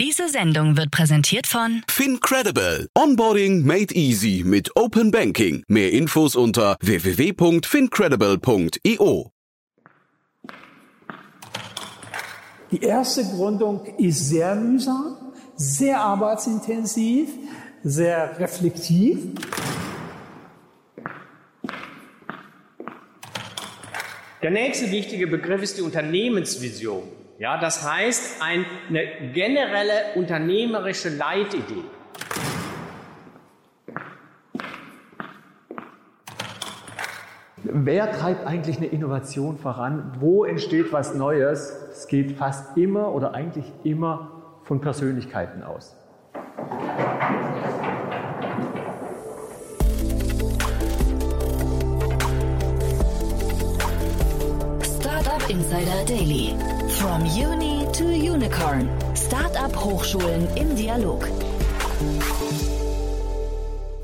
Diese Sendung wird präsentiert von FinCredible. Onboarding made easy mit Open Banking. Mehr Infos unter www.fincredible.io. Die erste Gründung ist sehr mühsam, sehr arbeitsintensiv, sehr reflektiv. Der nächste wichtige Begriff ist die Unternehmensvision. Ja, das heißt eine generelle unternehmerische Leitidee. Wer treibt eigentlich eine Innovation voran? Wo entsteht was Neues? Es geht fast immer oder eigentlich immer von Persönlichkeiten aus. Startup Insider Daily. From Uni to Unicorn. Startup Hochschulen im Dialog.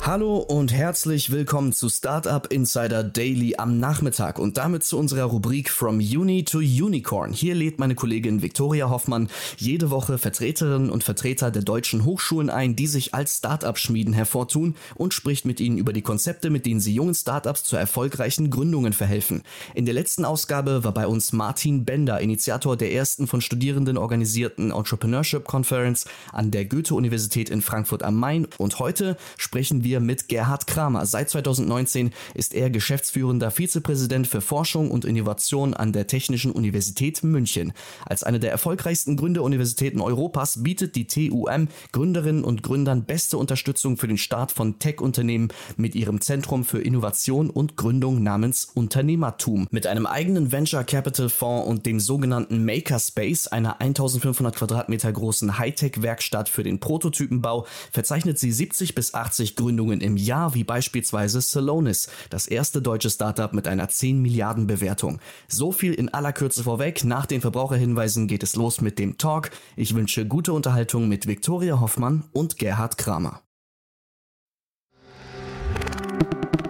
Hallo und herzlich willkommen zu Startup Insider Daily am Nachmittag und damit zu unserer Rubrik From Uni to Unicorn. Hier lädt meine Kollegin Viktoria Hoffmann jede Woche Vertreterinnen und Vertreter der deutschen Hochschulen ein, die sich als Startup-Schmieden hervortun und spricht mit ihnen über die Konzepte, mit denen sie jungen Startups zu erfolgreichen Gründungen verhelfen. In der letzten Ausgabe war bei uns Martin Bender, Initiator der ersten von Studierenden organisierten Entrepreneurship Conference an der Goethe-Universität in Frankfurt am Main und heute sprechen wir mit Gerhard Kramer. Seit 2019 ist er geschäftsführender Vizepräsident für Forschung und Innovation an der Technischen Universität München. Als eine der erfolgreichsten Gründeruniversitäten Europas bietet die TUM Gründerinnen und Gründern beste Unterstützung für den Start von Tech-Unternehmen mit ihrem Zentrum für Innovation und Gründung namens Unternehmertum. Mit einem eigenen Venture Capital Fonds und dem sogenannten Makerspace, einer 1500 Quadratmeter großen Hightech-Werkstatt für den Prototypenbau, verzeichnet sie 70 bis 80 Gründungen Gründungen im Jahr, wie beispielsweise Salonis, das erste deutsche Startup mit einer 10 Milliarden Bewertung. So viel in aller Kürze vorweg. Nach den Verbraucherhinweisen geht es los mit dem Talk. Ich wünsche gute Unterhaltung mit Viktoria Hoffmann und Gerhard Kramer.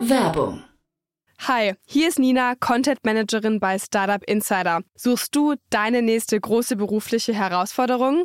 Werbung Hi, hier ist Nina, Content Managerin bei Startup Insider. Suchst du deine nächste große berufliche Herausforderung?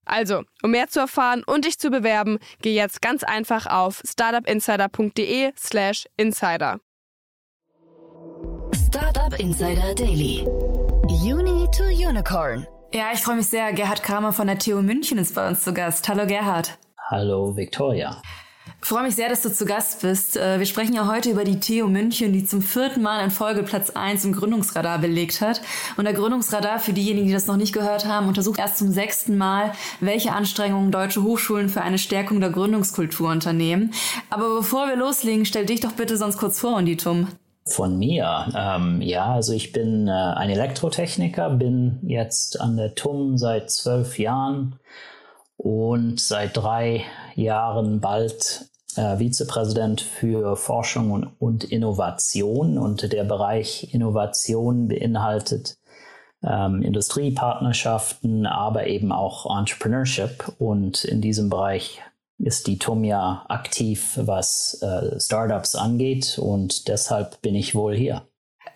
Also, um mehr zu erfahren und dich zu bewerben, geh jetzt ganz einfach auf startupinsider.de/slash insider. Startup Insider Daily. Uni to Unicorn. Ja, ich freue mich sehr. Gerhard Kramer von der TU München ist bei uns zu Gast. Hallo Gerhard. Hallo Victoria. Freue mich sehr, dass du zu Gast bist. Äh, wir sprechen ja heute über die TU München, die zum vierten Mal in Folge Platz 1 im Gründungsradar belegt hat. Und der Gründungsradar, für diejenigen, die das noch nicht gehört haben, untersucht erst zum sechsten Mal, welche Anstrengungen deutsche Hochschulen für eine Stärkung der Gründungskultur unternehmen. Aber bevor wir loslegen, stell dich doch bitte sonst kurz vor, Unditum. Von mir, ähm, ja, also ich bin äh, ein Elektrotechniker, bin jetzt an der TUM seit zwölf Jahren und seit drei Jahren bald äh, Vizepräsident für Forschung und, und, Innovation. Und der Bereich Innovation beinhaltet ähm, Industriepartnerschaften, aber eben auch Entrepreneurship. Und in diesem Bereich ist die TUM ja aktiv, was äh, Startups angeht. Und deshalb bin ich wohl hier.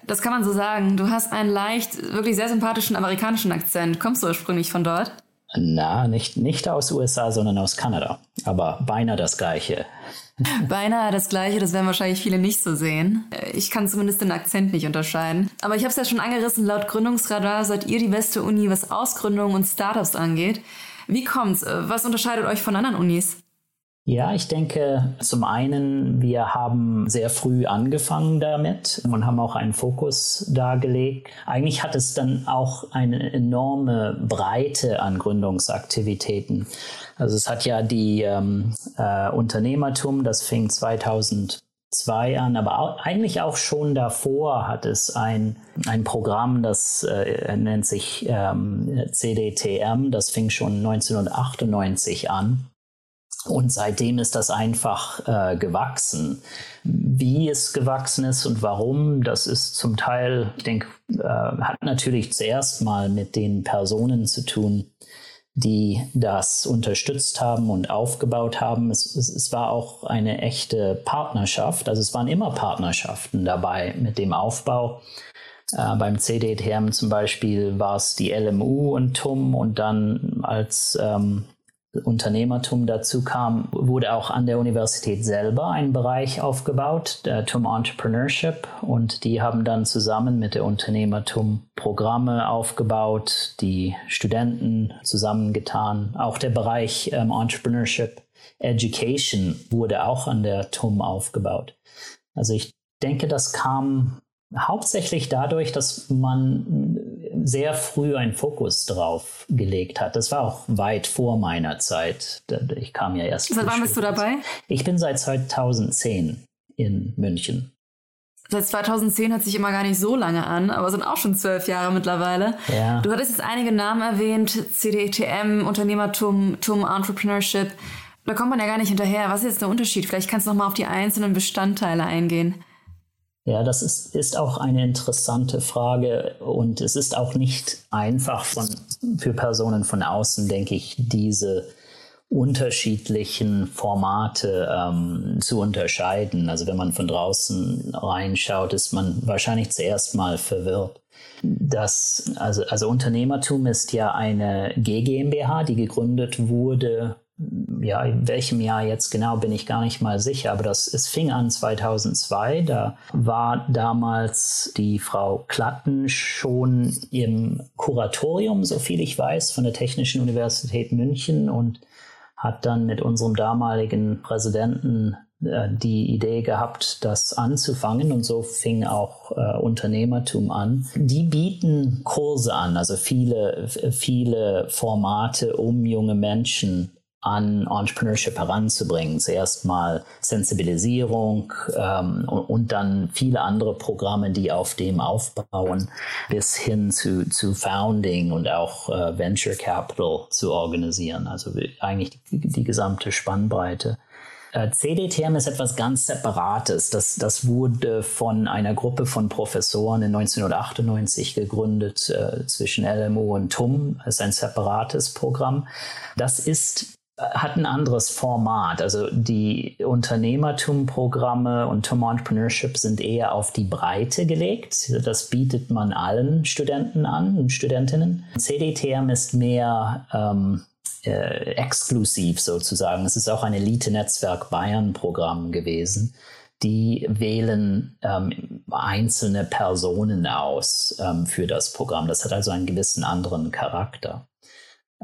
Das kann man so sagen. Du hast einen leicht, wirklich sehr sympathischen amerikanischen Akzent. Kommst du ursprünglich von dort? Na, nicht, nicht aus USA, sondern aus Kanada. Aber beinahe das Gleiche. Beinahe das Gleiche, das werden wahrscheinlich viele nicht so sehen. Ich kann zumindest den Akzent nicht unterscheiden. Aber ich habe es ja schon angerissen, laut Gründungsradar seid ihr die beste Uni, was Ausgründungen und Startups angeht. Wie kommt's? Was unterscheidet euch von anderen Unis? Ja, ich denke, zum einen, wir haben sehr früh angefangen damit und haben auch einen Fokus dargelegt. Eigentlich hat es dann auch eine enorme Breite an Gründungsaktivitäten. Also es hat ja die ähm, äh, Unternehmertum, das fing 2002 an, aber auch, eigentlich auch schon davor hat es ein, ein Programm, das äh, nennt sich ähm, CDTM, das fing schon 1998 an Und seitdem ist das einfach äh, gewachsen. Wie es gewachsen ist und warum, das ist zum Teil, ich denke, äh, hat natürlich zuerst mal mit den Personen zu tun, die das unterstützt haben und aufgebaut haben. Es, es, es, war auch eine echte Partnerschaft. Also es waren immer Partnerschaften dabei mit dem Aufbau. Äh, beim CDTM zum Beispiel war es die LMU und TUM und dann als ähm, Unternehmertum dazu kam, wurde auch an der Universität selber ein Bereich aufgebaut, der TUM Entrepreneurship. Und die haben dann zusammen mit der Unternehmertum Programme aufgebaut, die Studenten zusammengetan. Auch der Bereich ähm, Entrepreneurship Education wurde auch an der TUM aufgebaut. Also ich denke, das kam hauptsächlich dadurch, dass man sehr früh einen Fokus drauf gelegt hat. Das war auch weit vor meiner Zeit. Ich kam ja erst. Seit wann bist du dabei? Ich bin seit 2010 in München. Seit 2010 hört sich immer gar nicht so lange an, aber sind auch schon zwölf Jahre mittlerweile. Ja. Du hattest jetzt einige Namen erwähnt, CDETM, Unternehmertum, TUM, Entrepreneurship. Da kommt man ja gar nicht hinterher. Was ist jetzt der Unterschied? Vielleicht kannst du noch mal auf die einzelnen Bestandteile eingehen. Ja, das ist, ist auch eine interessante Frage und es ist auch nicht einfach von, für Personen von außen, denke ich, diese unterschiedlichen Formate ähm, zu unterscheiden. Also wenn man von draußen reinschaut, ist man wahrscheinlich zuerst mal verwirrt. Das, also, also Unternehmertum ist ja eine GmbH, die gegründet wurde ja, in welchem Jahr jetzt genau bin ich gar nicht mal sicher, aber das, es fing an 2002. Da war damals die Frau Klatten schon im Kuratorium, so viel ich weiß, von der Technischen Universität München und hat dann mit unserem damaligen Präsidenten äh, die Idee gehabt, das anzufangen und so fing auch äh, Unternehmertum an. Die bieten Kurse an, also viele, viele Formate, um junge Menschen an Entrepreneurship heranzubringen. Zuerst mal Sensibilisierung ähm, und, und, dann viele andere Programme, die auf dem aufbauen, bis hin zu, zu Founding und auch äh, Venture Capital zu organisieren. Also eigentlich die, die gesamte Spannbreite. Äh, CDTM ist etwas ganz Separates. Das, das wurde von einer Gruppe von Professoren in 1998 gegründet äh, zwischen LMU und TUM. Das ist ein separates Programm. Das ist hat ein anderes Format. Also die Unternehmertum-Programme und TUM Entrepreneurship sind eher auf die Breite gelegt. Das bietet man allen Studenten an und Studentinnen. CDTM ist mehr ähm, äh, exklusiv sozusagen. Es ist auch ein Elite-Netzwerk Bayern-Programm gewesen. Die wählen ähm, einzelne Personen aus ähm, für das Programm. Das hat also einen gewissen anderen Charakter.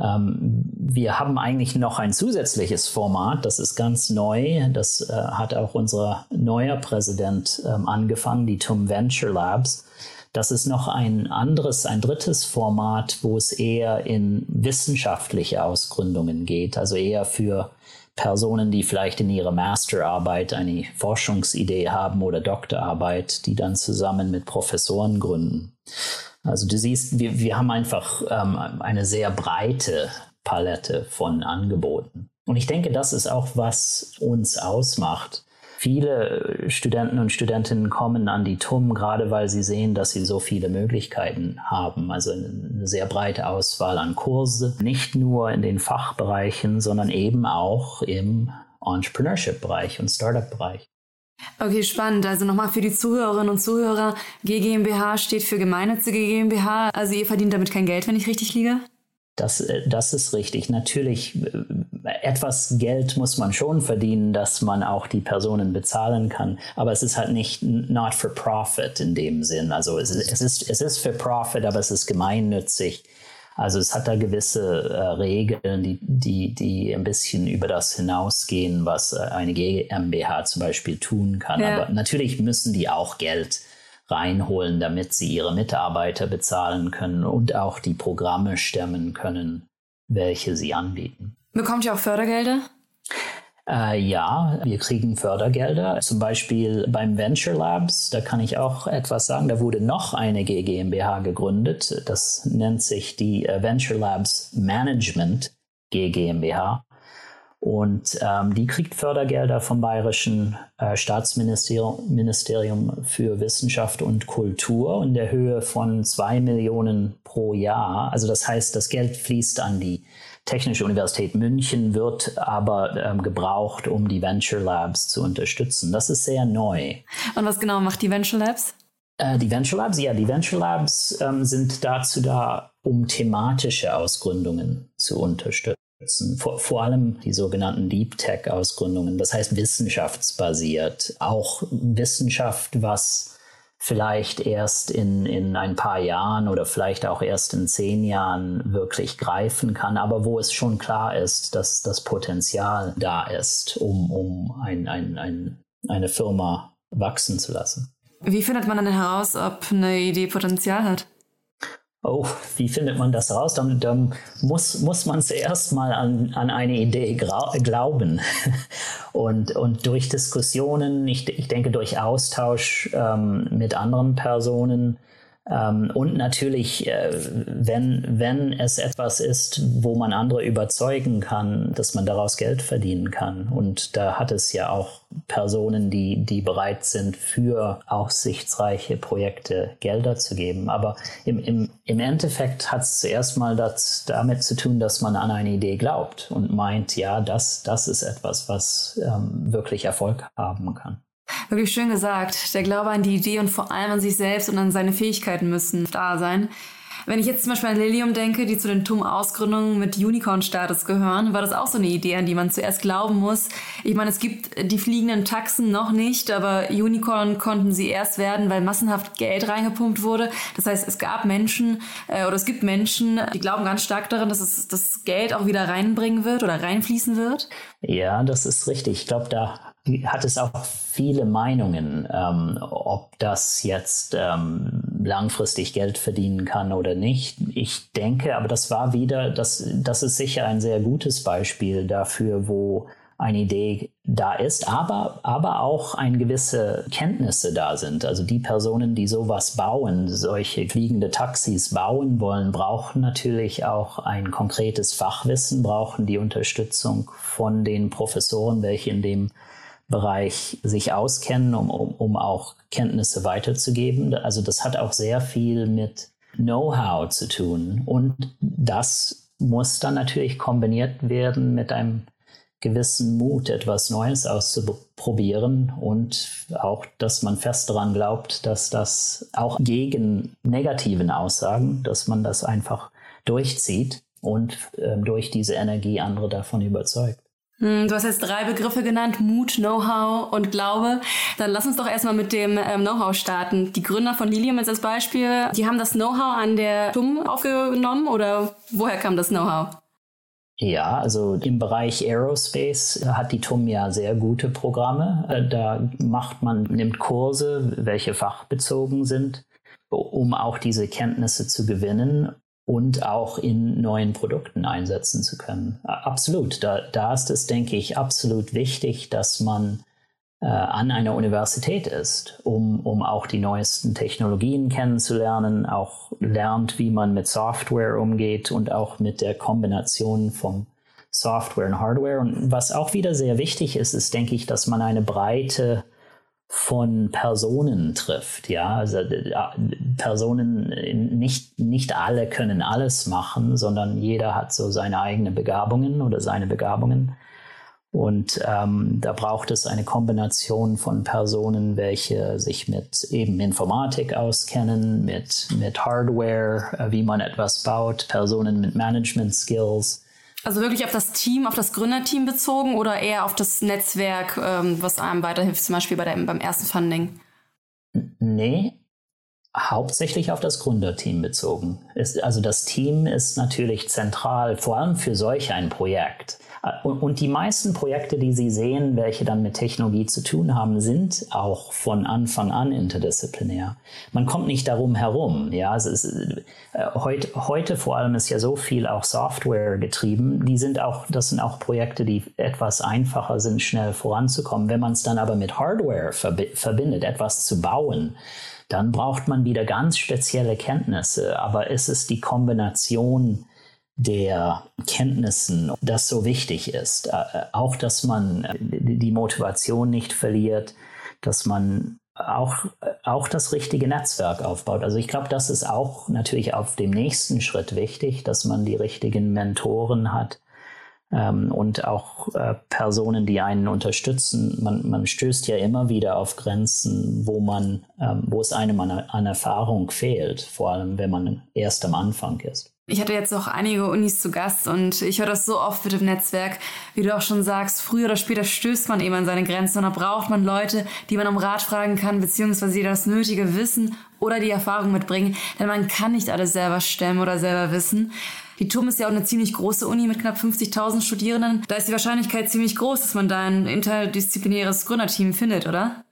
Ähm, wir haben eigentlich noch ein zusätzliches Format, das ist ganz neu. Das äh, hat auch unser neuer Präsident ähm, angefangen, die TUM Venture Labs. Das ist noch ein anderes, ein drittes Format, wo es eher in wissenschaftliche Ausgründungen geht, also eher für Personen, die vielleicht in ihrer Masterarbeit eine Forschungsidee haben oder Doktorarbeit, die dann zusammen mit Professoren gründen. Also du siehst, wir, wir haben einfach ähm, eine sehr breite Palette von Angeboten. Und ich denke, das ist auch, was uns ausmacht. Viele Studenten und Studentinnen kommen an die TUM, gerade weil sie sehen, dass sie so viele Möglichkeiten haben. Also eine sehr breite Auswahl an Kurse, nicht nur in den Fachbereichen, sondern eben auch im Entrepreneurship-Bereich und Startup-Bereich. Okay, spannend. Also nochmal für die Zuhörerinnen und Zuhörer, GmbH steht für gemeinnützige GmbH. Also ihr verdient damit kein Geld, wenn ich richtig liege? Das, äh, das ist richtig. Natürlich, äh, etwas Geld muss man schon verdienen, dass man auch die Personen bezahlen kann. Aber es ist halt nicht not for profit in dem Sinn. Also es ist, es ist, es ist for profit, aber es ist gemeinnützig. Also es hat da gewisse äh, Regeln, die, die, die ein bisschen über das hinausgehen, was äh, eine GmbH zum Beispiel tun kann. Ja. Aber natürlich müssen die auch Geld reinholen, damit sie ihre Mitarbeiter bezahlen können und auch die Programme stemmen können, welche sie anbieten. Bekommt ihr auch Fördergelder? Äh, ja, wir kriegen Fördergelder. Zum Beispiel beim Venture Labs, da kann ich auch etwas sagen. Da wurde noch eine GmbH gegründet. Das nennt sich die äh, Venture Labs Management GmbH. Und ähm, die kriegt Fördergelder vom Bayerischen äh, Staatsministerium Ministerium für Wissenschaft und Kultur in der Höhe von zwei Millionen pro Jahr. Also das heißt, das Geld fließt an die Technische Universität München, wird aber ähm, gebraucht, um die Venture Labs zu unterstützen. Das ist sehr neu. Und was genau macht die Venture Labs? Äh, die Venture Labs, ja, die Venture Labs ähm, sind dazu da, um thematische Ausgründungen zu unterstützen. Vor, vor, allem die sogenannten Deep Tech Ausgründungen, das heißt wissenschaftsbasiert, auch Wissenschaft, was vielleicht erst in, in ein paar Jahren oder vielleicht auch erst in zehn Jahren wirklich greifen kann, aber wo es schon klar ist, dass das Potenzial da ist, um, um ein, ein, ein, eine Firma wachsen zu lassen. Wie findet man dann heraus, ob eine Idee Potenzial hat? Oh, wie findet man das raus? Dann, dann muss, muss man zuerst mal an, an eine Idee glauben. Und, und durch Diskussionen, ich, ich denke durch Austausch ähm, mit anderen Personen, ähm, und natürlich, äh, wenn, wenn es etwas ist, wo man andere überzeugen kann, dass man daraus Geld verdienen kann. Und da hat es ja auch Personen, die, die bereit sind, für aussichtsreiche Projekte Gelder zu geben. Aber im, im, im Endeffekt hat es zuerst mal das, damit zu tun, dass man an eine Idee glaubt und meint, ja, das, das ist etwas, was ähm, wirklich Erfolg haben kann. Wirklich schön gesagt. Der Glaube an die Idee und vor allem an sich selbst und an seine Fähigkeiten müssen da sein. Wenn ich jetzt zum Beispiel an Lilium denke, die zu den TUM-Ausgründungen mit Unicorn-Status gehören, war das auch so eine Idee, an die man zuerst glauben muss. Ich meine, es gibt die fliegenden Taxen noch nicht, aber Unicorn konnten sie erst werden, weil massenhaft Geld reingepumpt wurde. Das heißt, es gab Menschen äh, oder es gibt Menschen, die glauben ganz stark daran, dass es das Geld auch wieder reinbringen wird oder reinfließen wird. Ja, das ist richtig. Ich glaube, da hat es auch viele Meinungen, ähm, ob das jetzt ähm, langfristig Geld verdienen kann oder nicht. Ich denke, aber das war wieder, das, das ist sicher ein sehr gutes Beispiel dafür, wo eine Idee da ist, aber, aber auch ein gewisse Kenntnisse da sind. Also die Personen, die sowas bauen, solche fliegende Taxis bauen wollen, brauchen natürlich auch ein konkretes Fachwissen, brauchen die Unterstützung von den Professoren, welche in dem Bereich sich auskennen, um, um, um auch Kenntnisse weiterzugeben. Also das hat auch sehr viel mit Know-how zu tun. Und das muss dann natürlich kombiniert werden mit einem gewissen Mut, etwas Neues auszuprobieren und auch, dass man fest daran glaubt, dass das auch gegen negativen Aussagen, dass man das einfach durchzieht und äh, durch diese Energie andere davon überzeugt. Hm, du hast jetzt drei Begriffe genannt, Mut, Know-how und Glaube. Dann lass uns doch erstmal mit dem ähm, Know-how starten. Die Gründer von Lilium jetzt als Beispiel, die haben das Know-how an der TUM aufgenommen oder woher kam das Know-how? Ja, also im Bereich Aerospace hat die TUM ja sehr gute Programme. Äh, da macht man, nimmt Kurse, welche fachbezogen sind, um auch diese Kenntnisse zu gewinnen und auch in neuen Produkten einsetzen zu können. Absolut. Da, da ist es, denke ich, absolut wichtig, dass man äh, an einer Universität ist, um, um auch die neuesten Technologien kennenzulernen, auch lernt, wie man mit Software umgeht und auch mit der Kombination von Software und Hardware. Und was auch wieder sehr wichtig ist, ist, denke ich, dass man eine breite von Personen trifft. Ja, also äh, Personen, nicht, nicht alle können alles machen, sondern jeder hat so seine eigenen Begabungen oder seine Begabungen. Und ähm, da braucht es eine Kombination von Personen, welche sich mit eben Informatik auskennen, mit, mit Hardware, äh, wie man etwas baut, Personen mit Management Skills, also wirklich auf das Team, auf das Gründerteam bezogen oder eher auf das Netzwerk, ähm, was einem weiterhilft, zum Beispiel bei der, beim ersten Funding? Nee, hauptsächlich auf das Gründerteam bezogen. Ist, also das Team ist natürlich zentral, vor allem für solch ein Projekt. Und, die meisten Projekte, die Sie sehen, welche dann mit Technologie zu tun haben, sind auch von Anfang an interdisziplinär. Man kommt nicht darum herum. Ja, es ist, äh, heute, heute vor allem ist ja so viel auch Software getrieben. Die sind auch, das sind auch Projekte, die etwas einfacher sind, schnell voranzukommen. Wenn man es dann aber mit Hardware verbindet, etwas zu bauen, dann braucht man wieder ganz spezielle Kenntnisse. Aber es ist die Kombination der Kenntnissen, das so wichtig ist. Äh, auch, dass man die Motivation nicht verliert, dass man auch, auch das richtige Netzwerk aufbaut. Also ich glaube, das ist auch natürlich auf dem nächsten Schritt wichtig, dass man die richtigen Mentoren hat ähm, und auch äh, Personen, die einen unterstützen. Man, man stößt ja immer wieder auf Grenzen, wo man, ähm, wo es einem an, an Erfahrung fehlt, vor allem wenn man erst am Anfang ist. Ich hatte jetzt auch einige Unis zu Gast und ich höre das so oft mit dem Netzwerk, wie du auch schon sagst, früher oder später stößt man eben an seine Grenzen und da braucht man Leute, die man um Rat fragen kann, beziehungsweise die das nötige Wissen oder die Erfahrung mitbringen, denn man kann nicht alles selber stemmen oder selber wissen. Die TUM ist ja auch eine ziemlich große Uni mit knapp 50.000 Studierenden. Da ist die Wahrscheinlichkeit ziemlich groß, dass man da ein interdisziplinäres Gründerteam findet, oder?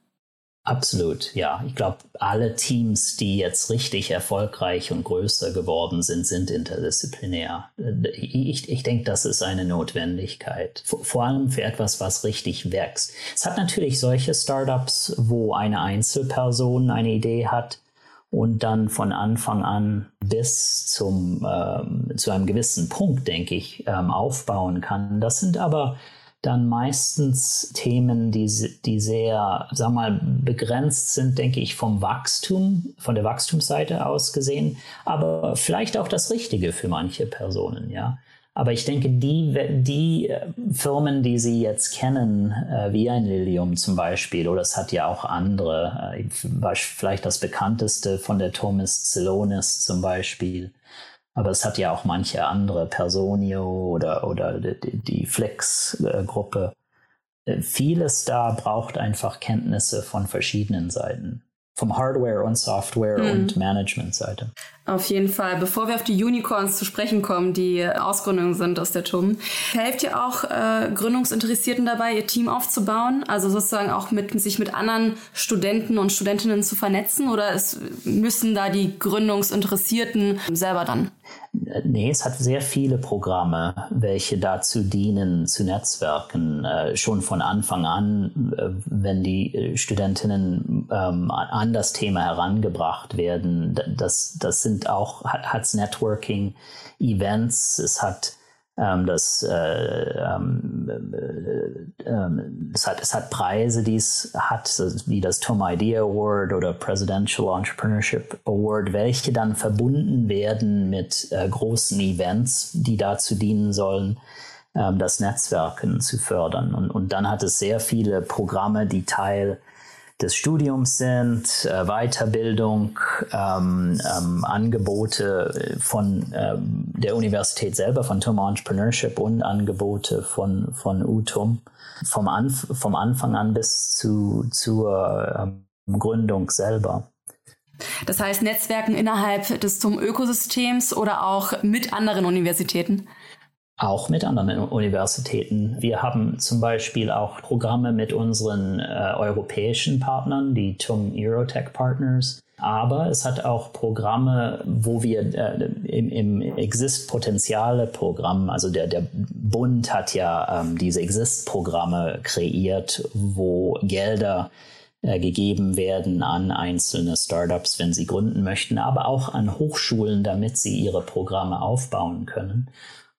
Absolut, ja. Ich glaube, alle Teams, die jetzt richtig erfolgreich und größer geworden sind, sind interdisziplinär. Ich, ich denke, das ist eine Notwendigkeit. Vor allem für etwas, was richtig wächst. Es hat natürlich solche Startups, wo eine Einzelperson eine Idee hat und dann von Anfang an bis zum, ähm, zu einem gewissen Punkt, denke ich, ähm, aufbauen kann. Das sind aber dann meistens Themen, die, die sehr, sag mal, begrenzt sind, denke ich, vom Wachstum, von der Wachstumsseite aus gesehen, aber vielleicht auch das Richtige für manche Personen, ja. Aber ich denke, die, die äh, Firmen, die Sie jetzt kennen, äh, wie ein Lilium zum Beispiel, oder es hat ja auch andere, äh, vielleicht das bekannteste von der Thomas Celonis zum Beispiel, aber es hat ja auch manche andere, Personio oder, oder die, die Flex-Gruppe. Äh, vieles da braucht einfach Kenntnisse von verschiedenen Seiten. Vom Hardware- und Software- hm. und Management-Seite. Auf jeden Fall. Bevor wir auf die Unicorns zu sprechen kommen, die Ausgründungen sind aus der TUM, helft ihr auch äh, Gründungsinteressierten dabei, ihr Team aufzubauen? Also sozusagen auch mit sich mit anderen Studenten und Studentinnen zu vernetzen? Oder es müssen da die Gründungsinteressierten selber dann? Nee, es hat sehr viele Programme, welche dazu dienen, zu Netzwerken. Äh, schon von Anfang an, äh, wenn die äh, Studentinnen ähm, an das Thema herangebracht werden, das, das sind auch, hat, hat's Networking, Events, es hat ähm, das, äh, ähm, äh, ähm, es, hat, es hat Preise, die es hat, wie das Tom Idea Award oder Presidential Entrepreneurship Award, welche dann verbunden werden mit äh, großen Events, die dazu dienen sollen, ähm, das Netzwerken zu fördern. Und, und dann hat es sehr viele Programme, die Teil des Studiums sind, äh, Weiterbildung, ähm, ähm, Angebote von ähm, der Universität selber, von TUM Entrepreneurship und Angebote von, von UTUM vom, Anf vom Anfang an bis zu, zur ähm, Gründung selber. Das heißt Netzwerken innerhalb des TUM-Ökosystems oder auch mit anderen Universitäten? Auch mit anderen Universitäten. Wir haben zum Beispiel auch Programme mit unseren äh, europäischen Partnern, die TUM Eurotech Partners. Aber es hat auch Programme, wo wir äh, im, im Exist-Potenziale-Programm, also der, der Bund hat ja ähm, diese Exist-Programme kreiert, wo Gelder äh, gegeben werden an einzelne Startups, wenn sie gründen möchten, aber auch an Hochschulen, damit sie ihre Programme aufbauen können.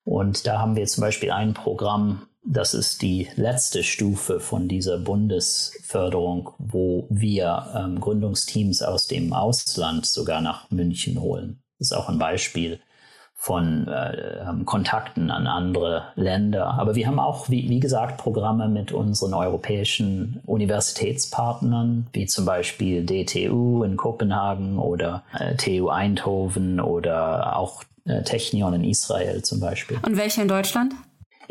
Und da haben wir zum Beispiel ein Programm, das ist die letzte Stufe von dieser Bundesförderung, wo wir ähm, Gründungsteams aus dem Ausland sogar nach München holen. Das ist auch ein Beispiel von äh, ähm, Kontakten an andere Länder. Aber wir haben auch, wie, wie, gesagt, Programme mit unseren europäischen Universitätspartnern, wie zum Beispiel DTU in Kopenhagen oder äh, TU Eindhoven oder auch äh, Technion in Israel zum Beispiel. Und welche in Deutschland?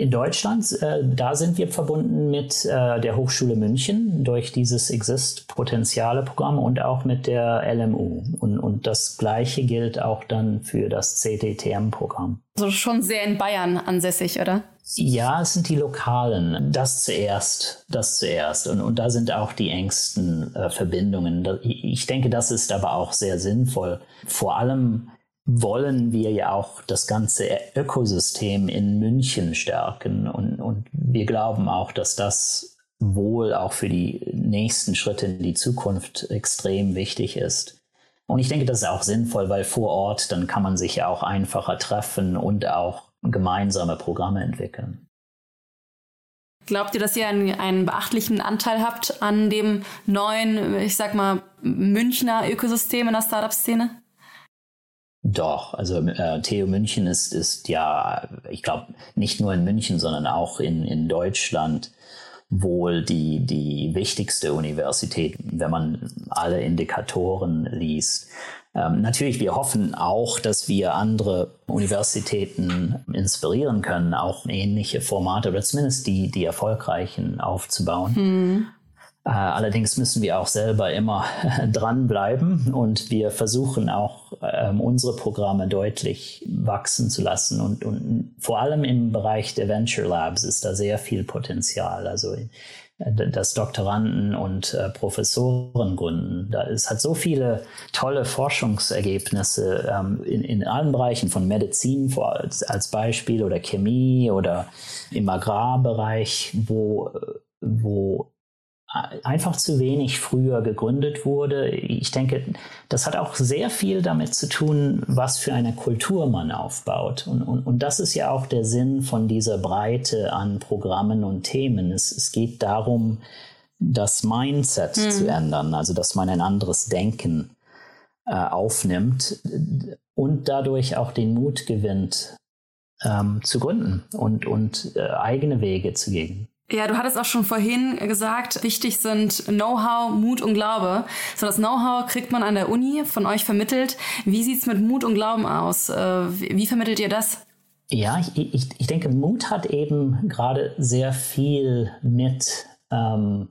In Deutschland, äh, da sind wir verbunden mit äh, der Hochschule München durch dieses Exist-Potenziale-Programm und auch mit der LMU. Und, und das Gleiche gilt auch dann für das CTTM-Programm. Also schon sehr in Bayern ansässig, oder? Ja, es sind die Lokalen. Das zuerst, das zuerst. Und, und da sind auch die engsten äh, Verbindungen. Ich denke, das ist aber auch sehr sinnvoll. Vor allem wollen wir ja auch das ganze Ökosystem in München stärken. Und, und wir glauben auch, dass das wohl auch für die nächsten Schritte in die Zukunft extrem wichtig ist. Und ich denke, das ist auch sinnvoll, weil vor Ort dann kann man sich ja auch einfacher treffen und auch gemeinsame Programme entwickeln. Glaubt ihr, dass ihr einen, einen, beachtlichen Anteil habt an dem neuen, ich sag mal, Münchner Ökosystem in der Startup-Szene? Doch, also äh, TU München ist, ist ja, ich glaube, nicht nur in München, sondern auch in, in Deutschland wohl die, die wichtigste Universität, wenn man alle Indikatoren liest. Ähm, natürlich, wir hoffen auch, dass wir andere Universitäten inspirieren können, auch ähnliche Formate oder zumindest die, die erfolgreichen aufzubauen. Mhm. Äh, allerdings müssen wir auch selber immer dranbleiben und wir versuchen auch ähm, unsere Programme deutlich wachsen zu lassen und, und vor allem im Bereich der Venture Labs ist da sehr viel Potenzial. Also das Doktoranden und äh, Professoren gründen. Da es hat so viele tolle Forschungsergebnisse ähm, in, in allen Bereichen von Medizin vor, als, als Beispiel oder Chemie oder im Agrarbereich, wo, wo einfach zu wenig früher gegründet wurde. Ich denke, das hat auch sehr viel damit zu tun, was für eine Kultur man aufbaut. Und, und, und das ist ja auch der Sinn von dieser Breite an Programmen und Themen. Es, es geht darum, das Mindset mhm. zu ändern, also dass man ein anderes Denken äh, aufnimmt und dadurch auch den Mut gewinnt, ähm, zu gründen und, und äh, eigene Wege zu gehen. Ja, du hattest auch schon vorhin gesagt, wichtig sind Know-how, Mut und Glaube. So das Know-how kriegt man an der Uni von euch vermittelt. Wie sieht's mit Mut und Glauben aus? Äh, wie vermittelt ihr das? Ja, ich, ich, ich denke, Mut hat eben gerade sehr viel mit ähm,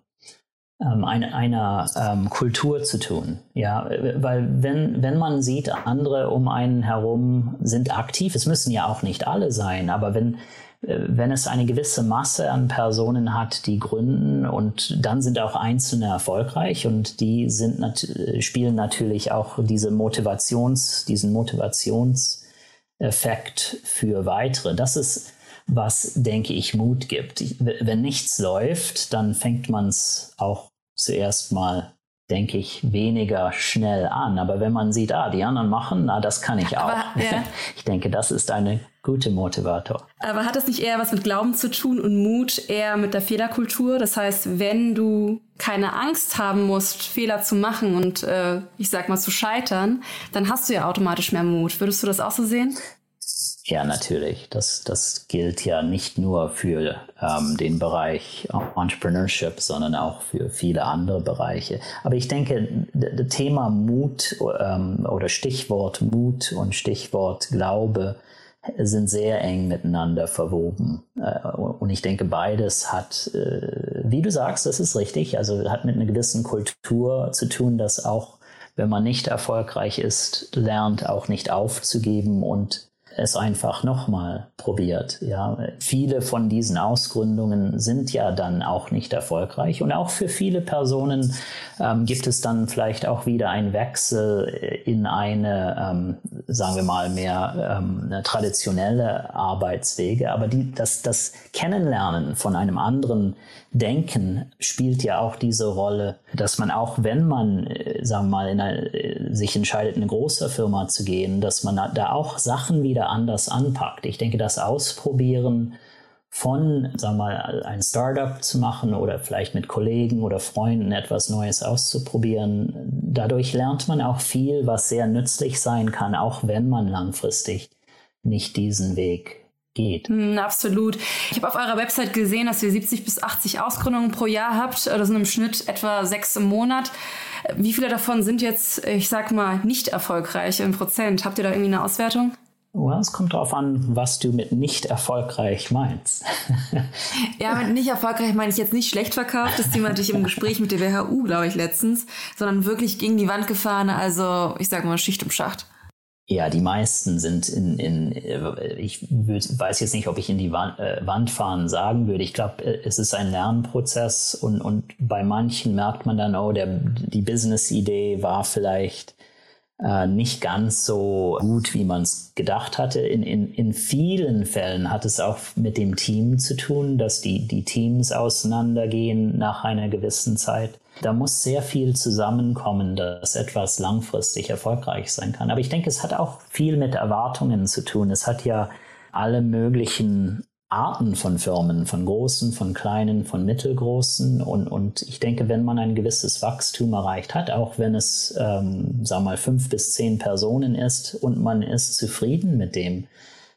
ähm, eine, einer ähm, Kultur zu tun. Ja, weil wenn, wenn man sieht, andere um einen herum sind aktiv, es müssen ja auch nicht alle sein, aber wenn äh, wenn es eine gewisse Masse an Personen hat, die gründen und dann sind auch Einzelne erfolgreich und die sind nat spielen natürlich auch diese Motivations, diesen Motivationseffekt für weitere. Das ist was, denke ich, Mut gibt. Wenn nichts läuft, dann fängt man es auch zuerst mal denke ich, weniger schnell an. Aber wenn man sieht, ah, die anderen machen, na, das kann ich auch. Aber, ja. Ich denke, das ist eine gute Motivator. Aber hat das nicht eher was mit Glauben zu tun und Mut eher mit der Fehlerkultur? Das heißt, wenn du keine Angst haben musst, Fehler zu machen und äh, ich sag mal zu scheitern, dann hast du ja automatisch mehr Mut. Würdest du das auch so sehen? Ja, natürlich. Das, das gilt ja nicht nur für ähm, den Bereich Entrepreneurship, sondern auch für viele andere Bereiche. Aber ich denke, das Thema Mut ähm, oder Stichwort Mut und Stichwort Glaube sind sehr eng miteinander verwoben. Äh, und ich denke, beides hat, äh, wie du sagst, das ist richtig, also hat mit einer gewissen Kultur zu tun, dass auch wenn man nicht erfolgreich ist, lernt auch nicht aufzugeben und es einfach nochmal probiert. Ja, viele von diesen Ausgründungen sind ja dann auch nicht erfolgreich und auch für viele Personen ähm, gibt es dann vielleicht auch wieder einen Wechsel in eine, ähm, sagen wir mal, mehr ähm, traditionelle Arbeitswege. Aber die, das, das Kennenlernen von einem anderen Denken spielt ja auch diese Rolle, dass man auch, wenn man, äh, sagen wir mal, in eine, sich entscheidet, in eine große Firma zu gehen, dass man da auch Sachen wieder anders anpackt. Ich denke, das Ausprobieren von, sagen wir mal, ein Startup zu machen oder vielleicht mit Kollegen oder Freunden etwas Neues auszuprobieren, dadurch lernt man auch viel, was sehr nützlich sein kann, auch wenn man langfristig nicht diesen Weg geht. Mm, absolut. Ich habe auf eurer Website gesehen, dass ihr 70 bis 80 Ausgründungen pro Jahr habt. Das sind im Schnitt etwa sechs im Monat. Wie viele davon sind jetzt, ich sag mal, nicht erfolgreich im Prozent? Habt ihr da irgendwie eine Auswertung? Well, es kommt darauf an, was du mit nicht erfolgreich meinst. ja, mit nicht erfolgreich meine ich jetzt nicht schlecht verkauft. Das Thema hatte ich im Gespräch mit der WHU, glaube ich, letztens, sondern wirklich gegen die Wand gefahren. Also, ich sage mal, Schicht im Schacht. Ja, die meisten sind in, in ich weiß jetzt nicht, ob ich in die Wand, äh, Wand fahren sagen würde. Ich glaube, äh, es ist ein Lernprozess und, und bei manchen merkt man dann, oh, der, die Business-Idee war vielleicht äh, nicht ganz so gut, wie man es gedacht hatte. In, in, in vielen Fällen hat es auch mit dem Team zu tun, dass die, die Teams auseinandergehen nach einer gewissen Zeit. Da muss sehr viel zusammenkommen, dass etwas langfristig erfolgreich sein kann. Aber ich denke, es hat auch viel mit Erwartungen zu tun. Es hat ja alle möglichen Arten von Firmen, von großen, von kleinen, von mittelgroßen. Und, und ich denke, wenn man ein gewisses Wachstum erreicht hat, auch wenn es, ähm, wir mal, fünf bis zehn Personen ist und man ist zufrieden mit dem,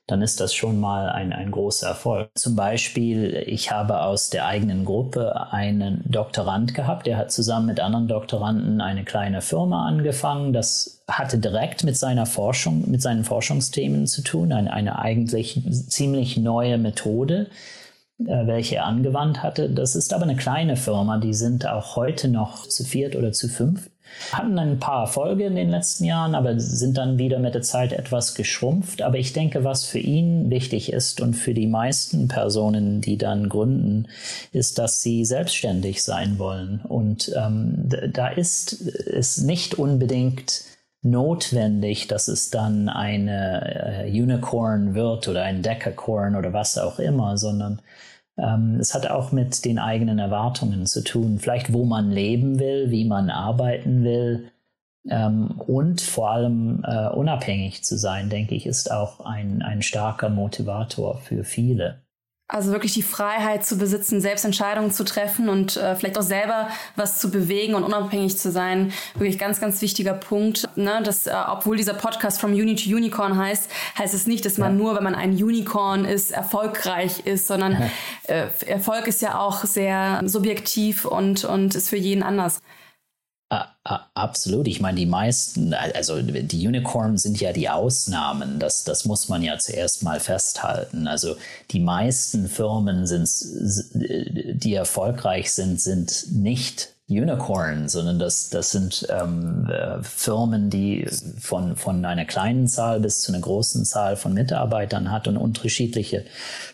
dann ist das schon mal ein, ein großer Erfolg. Zum Beispiel, ich habe aus der eigenen Gruppe einen Doktorand gehabt, der hat zusammen mit anderen Doktoranden eine kleine Firma angefangen. Das hatte direkt mit seiner Forschung, mit seinen Forschungsthemen zu tun, eine, eine eigentlich ziemlich neue Methode äh, welche er angewandt hatte. Das ist aber eine kleine Firma, die sind auch heute noch zu viert oder zu fünft. Hatten ein paar Erfolge in den letzten Jahren, aber sind dann wieder mit der Zeit etwas geschrumpft. Aber ich denke, was für ihn wichtig ist und für die meisten Personen, die dann gründen, ist, dass sie selbstständig sein wollen. Und ähm, da ist es nicht unbedingt notwendig, dass es dann eine äh, Unicorn wird oder ein Decacorn oder was auch immer, sondern ähm, es hat auch mit den eigenen Erwartungen zu tun. Vielleicht, wo man leben will, wie man arbeiten will. Ähm, und vor allem äh, unabhängig zu sein, denke ich, ist auch ein, ein starker Motivator für viele. Also wirklich die Freiheit zu besitzen, selbst Entscheidungen zu treffen und äh, vielleicht auch selber was zu bewegen und unabhängig zu sein. Wirklich ganz, ganz wichtiger Punkt. Ne? Dass, äh, obwohl dieser Podcast From Uni to Unicorn heißt, heißt es nicht, dass man nur, wenn man ein Unicorn ist, erfolgreich ist, sondern äh, Erfolg ist ja auch sehr subjektiv und, und ist für jeden anders. Absolut. Ich meine, die meisten, also die Unicorns sind ja die Ausnahmen. Das, das muss man ja zuerst mal festhalten. Also die meisten Firmen sind, die erfolgreich sind, sind nicht Unicorn, sondern das, das sind ähm, äh, Firmen, die von, von einer kleinen Zahl bis zu einer großen Zahl von Mitarbeitern hat und unterschiedliche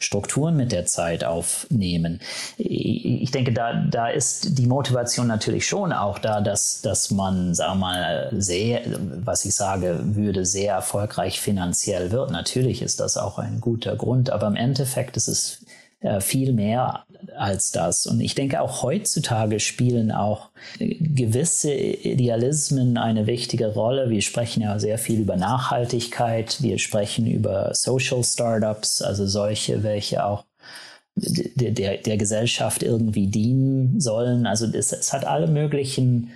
Strukturen mit der Zeit aufnehmen. Ich denke, da, da ist die Motivation natürlich schon auch da, dass, dass man, sagen wir mal, sehr, was ich sage, würde sehr erfolgreich finanziell wird. Natürlich ist das auch ein guter Grund, aber im Endeffekt ist es äh, viel mehr als das. Und ich denke, auch heutzutage spielen auch gewisse Idealismen eine wichtige Rolle. Wir sprechen ja sehr viel über Nachhaltigkeit, wir sprechen über Social Startups, also solche, welche auch der, der, der Gesellschaft irgendwie dienen sollen. Also es, es hat alle möglichen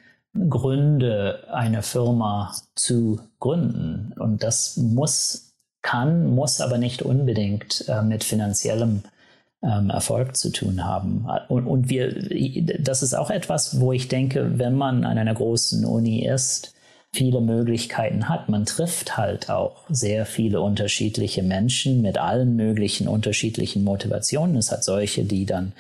Gründe, eine Firma zu gründen. Und das muss, kann, muss aber nicht unbedingt äh, mit finanziellem ähm, Erfolg zu tun haben. Und, und wir, das ist auch etwas, wo ich denke, wenn man an einer großen Uni ist, viele Möglichkeiten hat. Man trifft halt auch sehr viele unterschiedliche Menschen mit allen möglichen unterschiedlichen Motivationen. Es hat solche, die dann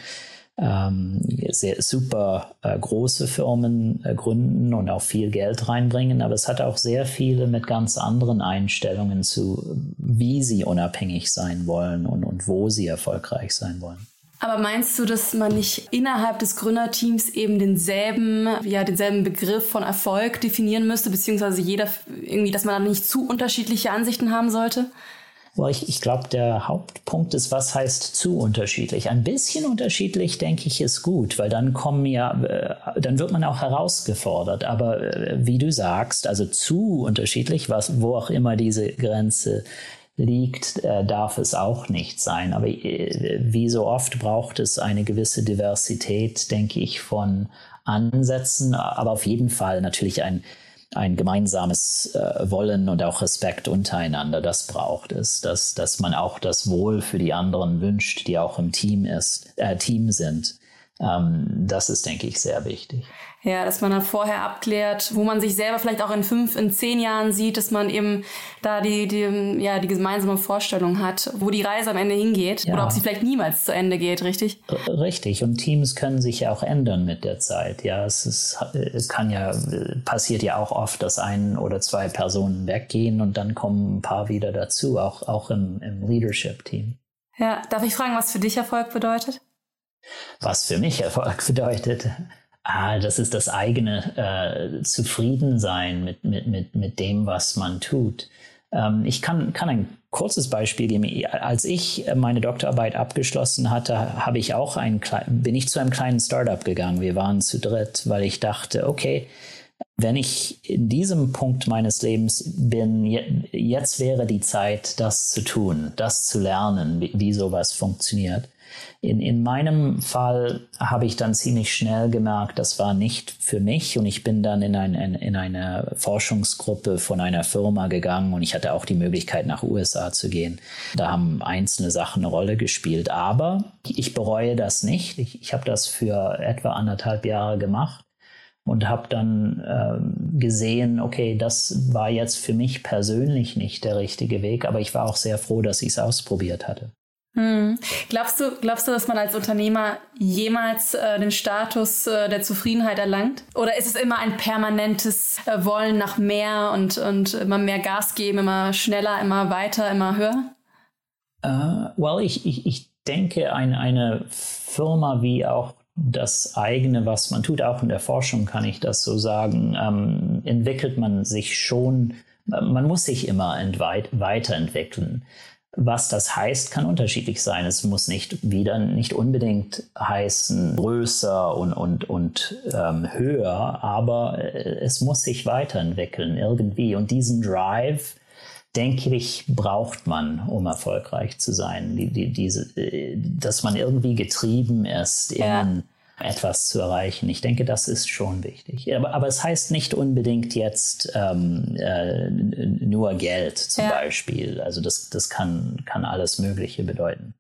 ähm, sehr super äh, große Firmen äh, gründen und auch viel Geld reinbringen, aber es hat auch sehr viele mit ganz anderen Einstellungen zu, wie sie unabhängig sein wollen und, und wo sie erfolgreich sein wollen. Aber meinst du, dass man nicht innerhalb des Gründerteams eben denselben, ja, denselben Begriff von Erfolg definieren müsste, beziehungsweise jeder irgendwie, dass man da nicht zu unterschiedliche Ansichten haben sollte? Ich, ich glaube, der Hauptpunkt ist, was heißt zu unterschiedlich? Ein bisschen unterschiedlich, denke ich, ist gut, weil dann kommen ja, äh, dann wird man auch herausgefordert. Aber äh, wie du sagst, also zu unterschiedlich, was, wo auch immer diese Grenze liegt, äh, darf es auch nicht sein. Aber wie so oft braucht es eine gewisse Diversität, denke ich, von Ansätzen, aber auf jeden Fall natürlich ein ein gemeinsames äh, Wollen und auch Respekt untereinander, das braucht es, dass, dass man auch das Wohl für die anderen wünscht, die auch im Team ist, äh, Team sind. Ähm, das ist, denke ich, sehr wichtig. Ja, dass man dann vorher abklärt, wo man sich selber vielleicht auch in fünf, in zehn Jahren sieht, dass man eben da die, die, ja, die gemeinsame Vorstellung hat, wo die Reise am Ende hingeht ja. oder ob sie vielleicht niemals zu Ende geht, richtig? Richtig. Und Teams können sich ja auch ändern mit der Zeit. Ja, es, ist, es kann ja, passiert ja auch oft, dass ein oder zwei Personen weggehen und dann kommen ein paar wieder dazu, auch, auch im, im Leadership-Team. Ja, darf ich fragen, was für dich Erfolg bedeutet? Was für mich Erfolg bedeutet? Ah, das ist das eigene äh, Zufriedensein mit, mit, mit, mit dem, was man tut. Ähm, ich kann, kann ein kurzes Beispiel geben. Als ich meine Doktorarbeit abgeschlossen hatte, habe ich auch ein, bin ich zu einem kleinen Startup gegangen. Wir waren zu dritt, weil ich dachte, okay, wenn ich in diesem Punkt meines Lebens bin, jetzt wäre die Zeit, das zu tun, das zu lernen, wie, wie sowas funktioniert. In, in meinem Fall habe ich dann ziemlich schnell gemerkt, das war nicht für mich und ich bin dann in, ein, in eine Forschungsgruppe von einer Firma gegangen und ich hatte auch die Möglichkeit, nach USA zu gehen. Da haben einzelne Sachen eine Rolle gespielt, aber ich bereue das nicht. Ich, ich habe das für etwa anderthalb Jahre gemacht und habe dann ähm, gesehen, okay, das war jetzt für mich persönlich nicht der richtige Weg, aber ich war auch sehr froh, dass ich es ausprobiert hatte. Hm. Glaubst du, glaubst du, dass man als Unternehmer jemals äh, den Status äh, der Zufriedenheit erlangt? Oder ist es immer ein permanentes äh, Wollen nach mehr und, und immer mehr Gas geben, immer schneller, immer weiter, immer höher? Uh, well, ich, ich, ich denke, ein, eine Firma wie auch das eigene, was man tut, auch in der Forschung kann ich das so sagen, ähm, entwickelt man sich schon, man muss sich immer weiterentwickeln. Was das heißt, kann unterschiedlich sein. Es muss nicht wieder nicht unbedingt heißen größer und, und, und ähm, höher, aber äh, es muss sich weiterentwickeln irgendwie. Und diesen Drive, denke ich, braucht man, um erfolgreich zu sein. Die, die, diese, äh, dass man irgendwie getrieben ist ja. in etwas zu erreichen. Ich denke, das ist schon wichtig. Aber, aber es heißt nicht unbedingt jetzt ähm, äh, nur Geld zum ja. Beispiel. Also das, das kann, kann alles Mögliche bedeuten.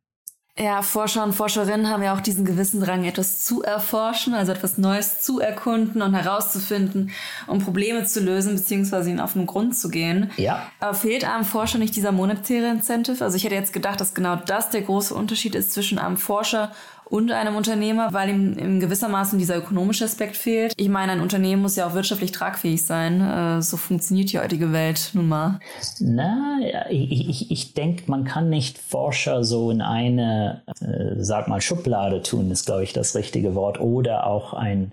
Ja, Forscher und Forscherinnen haben ja auch diesen gewissen Drang, etwas zu erforschen, also etwas Neues zu erkunden und herauszufinden, um Probleme zu lösen, beziehungsweise ihnen auf den Grund zu gehen. Ja. Aber fehlt einem Forscher nicht dieser monetäre Incentive? Also ich hätte jetzt gedacht, dass genau das der große Unterschied ist zwischen einem Forscher und einem Unternehmer, weil ihm in gewissermaßen dieser ökonomische Aspekt fehlt. Ich meine, ein Unternehmen muss ja auch wirtschaftlich tragfähig sein. Äh, so funktioniert die heutige Welt nun mal. Na, ich, ich, ich denke, man kann nicht Forscher so in eine, äh, sag mal, Schublade tun, ist, glaube ich, das richtige Wort, oder auch ein,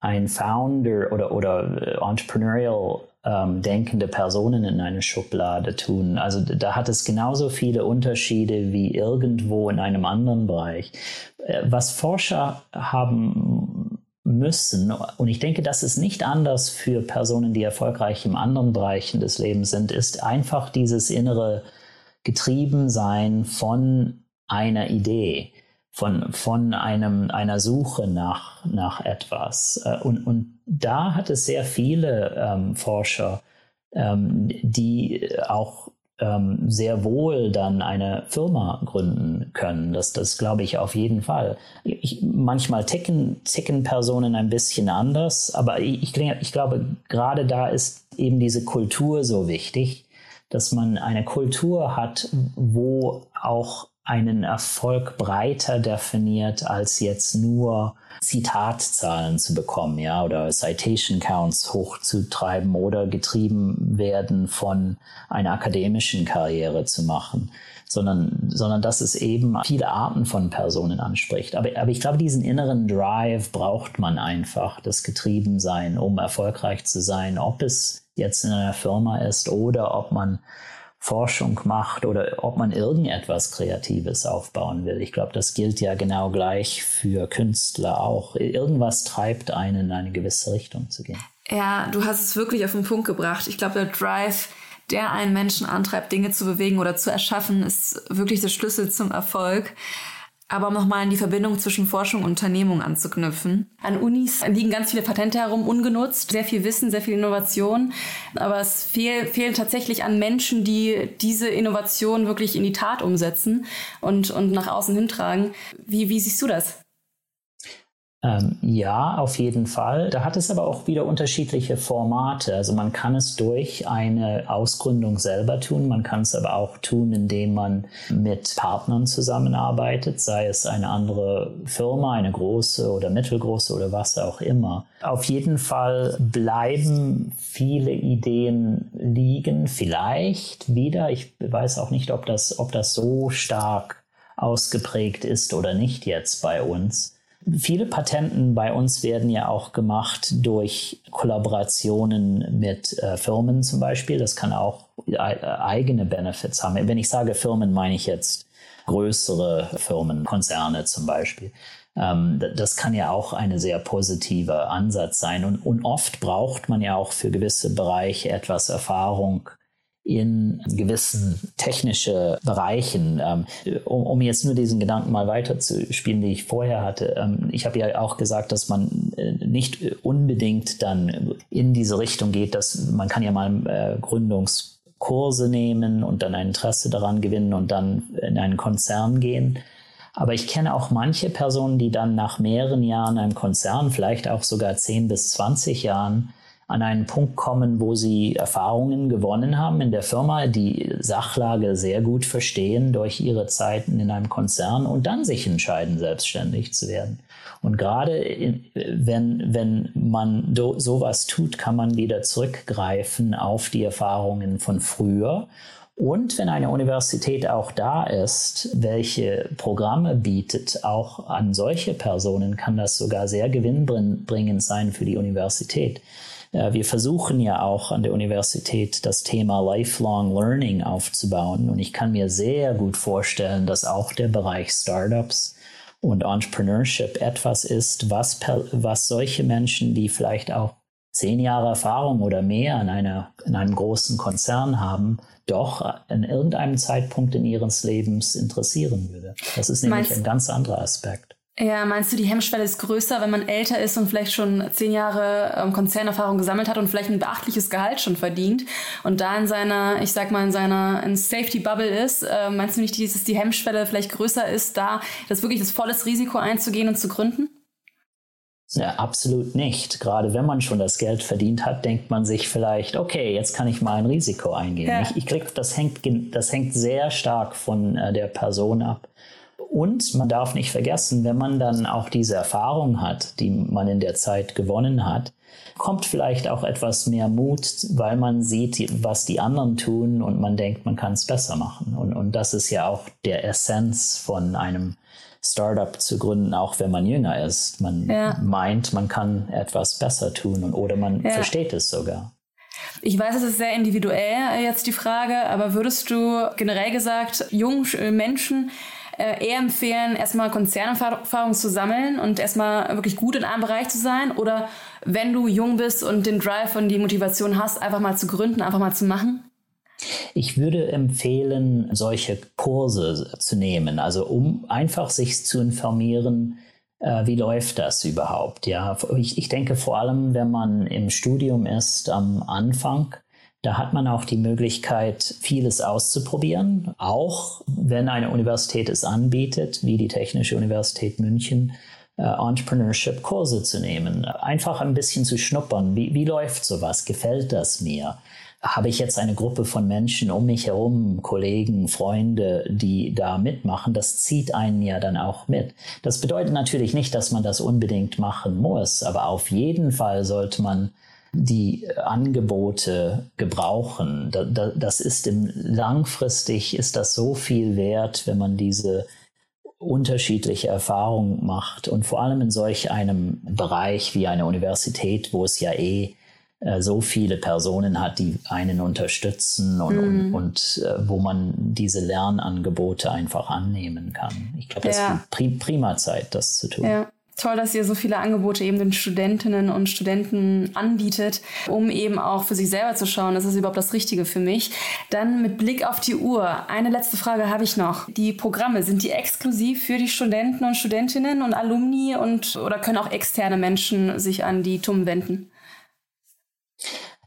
ein Founder oder, oder äh, Entrepreneurial ähm, denkende Personen in eine Schublade tun. Also da hat es genauso viele Unterschiede wie irgendwo in einem anderen Bereich. Äh, was Forscher haben müssen, und ich denke, das ist nicht anders für Personen, die erfolgreich in anderen Bereichen des Lebens sind, ist einfach dieses innere Getriebensein von einer Idee von, von einem, einer Suche nach, nach etwas. Äh, und, und da hat es sehr viele ähm, Forscher, ähm, die auch ähm, sehr wohl dann eine Firma gründen können. Das, das glaube ich auf jeden Fall. Ich, manchmal ticken, ticken Personen ein bisschen anders, aber ich, ich glaube, gerade da ist eben diese Kultur so wichtig, dass man eine Kultur hat, wo auch einen Erfolg breiter definiert, als jetzt nur Zitatzahlen zu bekommen, ja, oder Citation Counts hochzutreiben oder getrieben werden von einer akademischen Karriere zu machen, sondern, sondern dass es eben viele Arten von Personen anspricht. Aber, aber ich glaube, diesen inneren Drive braucht man einfach, das Getriebensein, um erfolgreich zu sein, ob es jetzt in einer Firma ist oder ob man Forschung macht oder ob man irgendetwas Kreatives aufbauen will. Ich glaube, das gilt ja genau gleich für Künstler auch. Irgendwas treibt einen in eine gewisse Richtung zu gehen. Ja, du hast es wirklich auf den Punkt gebracht. Ich glaube, der Drive, der einen Menschen antreibt, Dinge zu bewegen oder zu erschaffen, ist wirklich der Schlüssel zum Erfolg. Aber um nochmal an die Verbindung zwischen Forschung und Unternehmung anzuknüpfen. An Unis liegen ganz viele Patente herum, ungenutzt, sehr viel Wissen, sehr viel Innovation. Aber es fehl, fehlen tatsächlich an Menschen, die diese Innovation wirklich in die Tat umsetzen und, und nach außen hintragen. Wie, wie siehst du das? Ähm, ja, auf jeden Fall. Da hat es aber auch wieder unterschiedliche Formate. Also man kann es durch eine Ausgründung selber tun, man kann es aber auch tun, indem man mit Partnern zusammenarbeitet, sei es eine andere Firma, eine große oder mittelgroße oder was auch immer. Auf jeden Fall bleiben viele Ideen liegen, vielleicht wieder. Ich weiß auch nicht, ob das, ob das so stark ausgeprägt ist oder nicht jetzt bei uns. Viele Patenten bei uns werden ja auch gemacht durch Kollaborationen mit äh, Firmen zum Beispiel. Das kann auch äh, eigene Benefits haben. Wenn ich sage Firmen, meine ich jetzt größere Firmen, Konzerne zum Beispiel. Ähm, das kann ja auch ein sehr positiver Ansatz sein. Und, und oft braucht man ja auch für gewisse Bereiche etwas Erfahrung in gewissen technischen Bereichen. Ähm, um, um, jetzt nur diesen Gedanken mal weiterzuspielen, die ich vorher hatte. Ähm, ich habe ja auch gesagt, dass man äh, nicht unbedingt dann in diese Richtung geht, dass man kann ja mal äh, Gründungskurse nehmen und dann ein Interesse daran gewinnen und dann in einen Konzern gehen. Aber ich kenne auch manche Personen, die dann nach mehreren Jahren einem Konzern, vielleicht auch sogar 10 bis 20 Jahren, an einen Punkt kommen, wo sie Erfahrungen gewonnen haben in der Firma, die Sachlage sehr gut verstehen durch ihre Zeiten in einem Konzern und dann sich entscheiden, selbstständig zu werden. Und gerade wenn, wenn man do, sowas tut, kann man wieder zurückgreifen auf die Erfahrungen von früher. Und wenn eine Universität auch da ist, welche Programme bietet, auch an solche Personen kann das sogar sehr gewinnbringend sein für die Universität. Wir versuchen ja auch an der Universität das Thema Lifelong Learning aufzubauen und ich kann mir sehr gut vorstellen, dass auch der Bereich Startups und Entrepreneurship etwas ist, was, was solche Menschen, die vielleicht auch zehn Jahre Erfahrung oder mehr in, einer, in einem großen Konzern haben, doch an irgendeinem Zeitpunkt in ihres Lebens interessieren würde. Das ist nämlich Meinst ein ganz anderer Aspekt. Ja, meinst du, die Hemmschwelle ist größer, wenn man älter ist und vielleicht schon zehn Jahre ähm, Konzernerfahrung gesammelt hat und vielleicht ein beachtliches Gehalt schon verdient und da in seiner, ich sag mal, in seiner in Safety Bubble ist? Äh, meinst du nicht, dass die Hemmschwelle vielleicht größer ist, da das wirklich das volles Risiko einzugehen und zu gründen? Ja, absolut nicht. Gerade wenn man schon das Geld verdient hat, denkt man sich vielleicht, okay, jetzt kann ich mal ein Risiko eingehen. Ja. Ich, ich glaube, das hängt, das hängt sehr stark von äh, der Person ab. Und man darf nicht vergessen, wenn man dann auch diese Erfahrung hat, die man in der Zeit gewonnen hat, kommt vielleicht auch etwas mehr Mut, weil man sieht, was die anderen tun und man denkt, man kann es besser machen. Und, und das ist ja auch der Essenz von einem Startup zu gründen, auch wenn man jünger ist. Man ja. meint, man kann etwas besser tun und, oder man ja. versteht es sogar. Ich weiß, es ist sehr individuell jetzt die Frage, aber würdest du generell gesagt jungen Menschen äh, eher empfehlen, erstmal Konzernerfahrung zu sammeln und erstmal wirklich gut in einem Bereich zu sein? Oder wenn du jung bist und den Drive und die Motivation hast, einfach mal zu gründen, einfach mal zu machen? Ich würde empfehlen, solche Kurse zu nehmen, also um einfach sich zu informieren, äh, wie läuft das überhaupt. Ja, ich, ich denke vor allem, wenn man im Studium ist am Anfang, da hat man auch die Möglichkeit, vieles auszuprobieren, auch wenn eine Universität es anbietet, wie die Technische Universität München, äh, Entrepreneurship-Kurse zu nehmen. Einfach ein bisschen zu schnuppern. Wie, wie läuft sowas? Gefällt das mir? Habe ich jetzt eine Gruppe von Menschen um mich herum, Kollegen, Freunde, die da mitmachen? Das zieht einen ja dann auch mit. Das bedeutet natürlich nicht, dass man das unbedingt machen muss, aber auf jeden Fall sollte man die Angebote gebrauchen. Das ist im, langfristig ist das so viel wert, wenn man diese unterschiedliche Erfahrungen macht und vor allem in solch einem Bereich wie eine Universität, wo es ja eh äh, so viele Personen hat, die einen unterstützen und, mm. und, und äh, wo man diese Lernangebote einfach annehmen kann. Ich glaube, das ja. ist prima Zeit, das zu tun. Ja toll, dass ihr so viele Angebote eben den Studentinnen und Studenten anbietet, um eben auch für sich selber zu schauen, ist das überhaupt das Richtige für mich. Dann mit Blick auf die Uhr, eine letzte Frage habe ich noch. Die Programme, sind die exklusiv für die Studenten und Studentinnen und Alumni und oder können auch externe Menschen sich an die TUM wenden?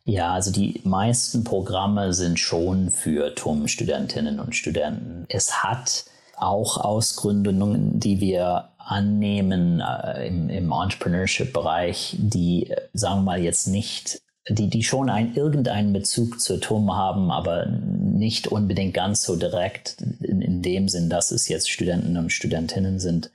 Ja, also die meisten Programme sind schon für TUM-Studentinnen und Studenten. Es hat auch Ausgründungen, die wir annehmen äh, im, im Entrepreneurship-Bereich, die, äh, sagen wir mal, jetzt nicht, die, die schon ein, irgendeinen Bezug zur TUM haben, aber nicht unbedingt ganz so direkt in, in dem Sinn, dass es jetzt Studenten und Studentinnen sind.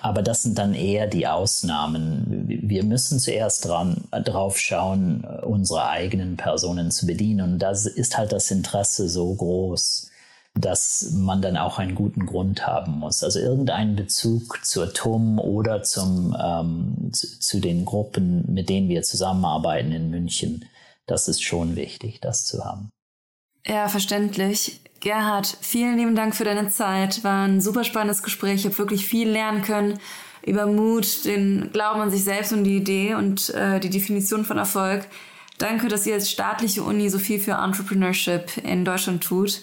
Aber das sind dann eher die Ausnahmen. Wir müssen zuerst dran, drauf schauen, unsere eigenen Personen zu bedienen. Und da ist halt das Interesse so groß dass man dann auch einen guten Grund haben muss. Also irgendeinen Bezug zur TUM oder zum, ähm, zu, zu, den Gruppen, mit denen wir zusammenarbeiten in München. Das ist schon wichtig, das zu haben. Ja, verständlich. Gerhard, vielen lieben Dank für deine Zeit. War ein super spannendes Gespräch. Ich habe wirklich viel lernen können über Mut, den Glauben an sich selbst und die Idee und äh, die Definition von Erfolg. Danke, dass ihr als staatliche Uni so viel für Entrepreneurship in Deutschland tut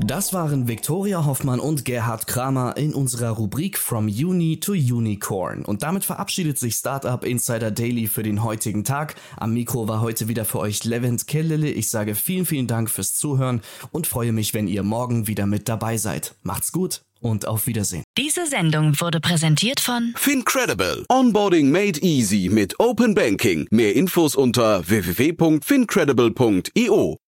Das waren Viktoria Hoffmann und Gerhard Kramer in unserer Rubrik From Uni to Unicorn. Und damit verabschiedet sich Startup Insider Daily für den heutigen Tag. Am Mikro war heute wieder für euch Levent Kellele. Ich sage vielen, vielen Dank fürs Zuhören und freue mich, wenn ihr morgen wieder mit dabei seid. Macht's gut und auf Wiedersehen. Diese Sendung wurde präsentiert von Fincredible. Onboarding made easy mit Open Banking. Mehr Infos unter www.fincredible.io.